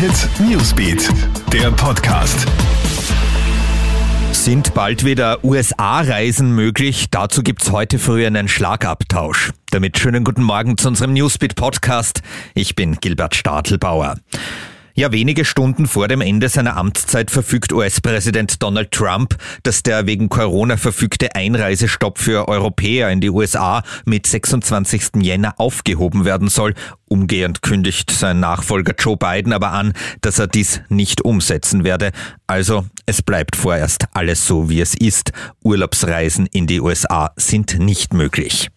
Hit Newsbeat, der Podcast. Sind bald wieder USA-Reisen möglich? Dazu gibt's heute früh einen Schlagabtausch. Damit schönen guten Morgen zu unserem Newsbeat Podcast. Ich bin Gilbert Stadelbauer. Ja, wenige Stunden vor dem Ende seiner Amtszeit verfügt US-Präsident Donald Trump, dass der wegen Corona verfügte Einreisestopp für Europäer in die USA mit 26. Jänner aufgehoben werden soll. Umgehend kündigt sein Nachfolger Joe Biden aber an, dass er dies nicht umsetzen werde. Also es bleibt vorerst alles so, wie es ist. Urlaubsreisen in die USA sind nicht möglich.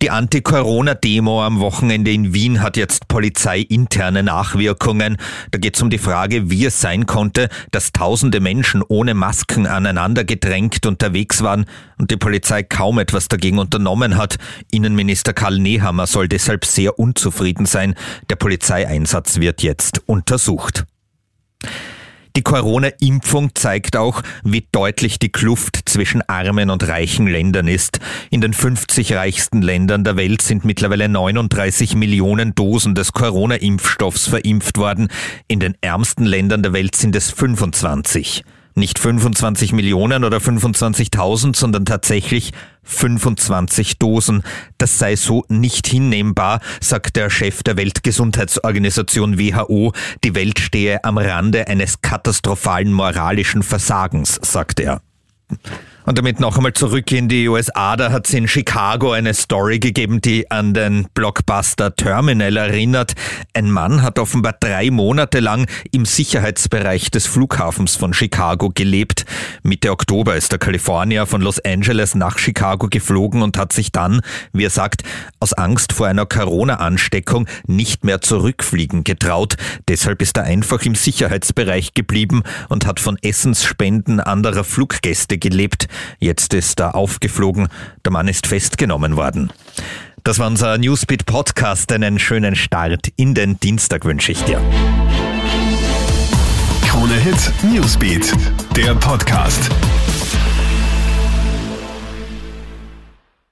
Die Anti-Corona-Demo am Wochenende in Wien hat jetzt polizeiinterne Nachwirkungen. Da geht es um die Frage, wie es sein konnte, dass tausende Menschen ohne Masken aneinander gedrängt unterwegs waren und die Polizei kaum etwas dagegen unternommen hat. Innenminister Karl Nehammer soll deshalb sehr unzufrieden sein. Der Polizeieinsatz wird jetzt untersucht. Die Corona-Impfung zeigt auch, wie deutlich die Kluft zwischen armen und reichen Ländern ist. In den 50 reichsten Ländern der Welt sind mittlerweile 39 Millionen Dosen des Corona-Impfstoffs verimpft worden. In den ärmsten Ländern der Welt sind es 25. Nicht 25 Millionen oder 25.000, sondern tatsächlich 25 Dosen. Das sei so nicht hinnehmbar, sagt der Chef der Weltgesundheitsorganisation WHO. Die Welt stehe am Rande eines katastrophalen moralischen Versagens, sagt er. Und damit noch einmal zurück in die USA. Da hat es in Chicago eine Story gegeben, die an den Blockbuster Terminal erinnert. Ein Mann hat offenbar drei Monate lang im Sicherheitsbereich des Flughafens von Chicago gelebt. Mitte Oktober ist der Kalifornier von Los Angeles nach Chicago geflogen und hat sich dann, wie er sagt, aus Angst vor einer Corona-Ansteckung nicht mehr zurückfliegen getraut. Deshalb ist er einfach im Sicherheitsbereich geblieben und hat von Essensspenden anderer Fluggäste gelebt. Jetzt ist er aufgeflogen. Der Mann ist festgenommen worden. Das war unser Newsbeat Podcast. Einen schönen Start in den Dienstag wünsche ich dir. Krone Hit Newsbeat, der Podcast.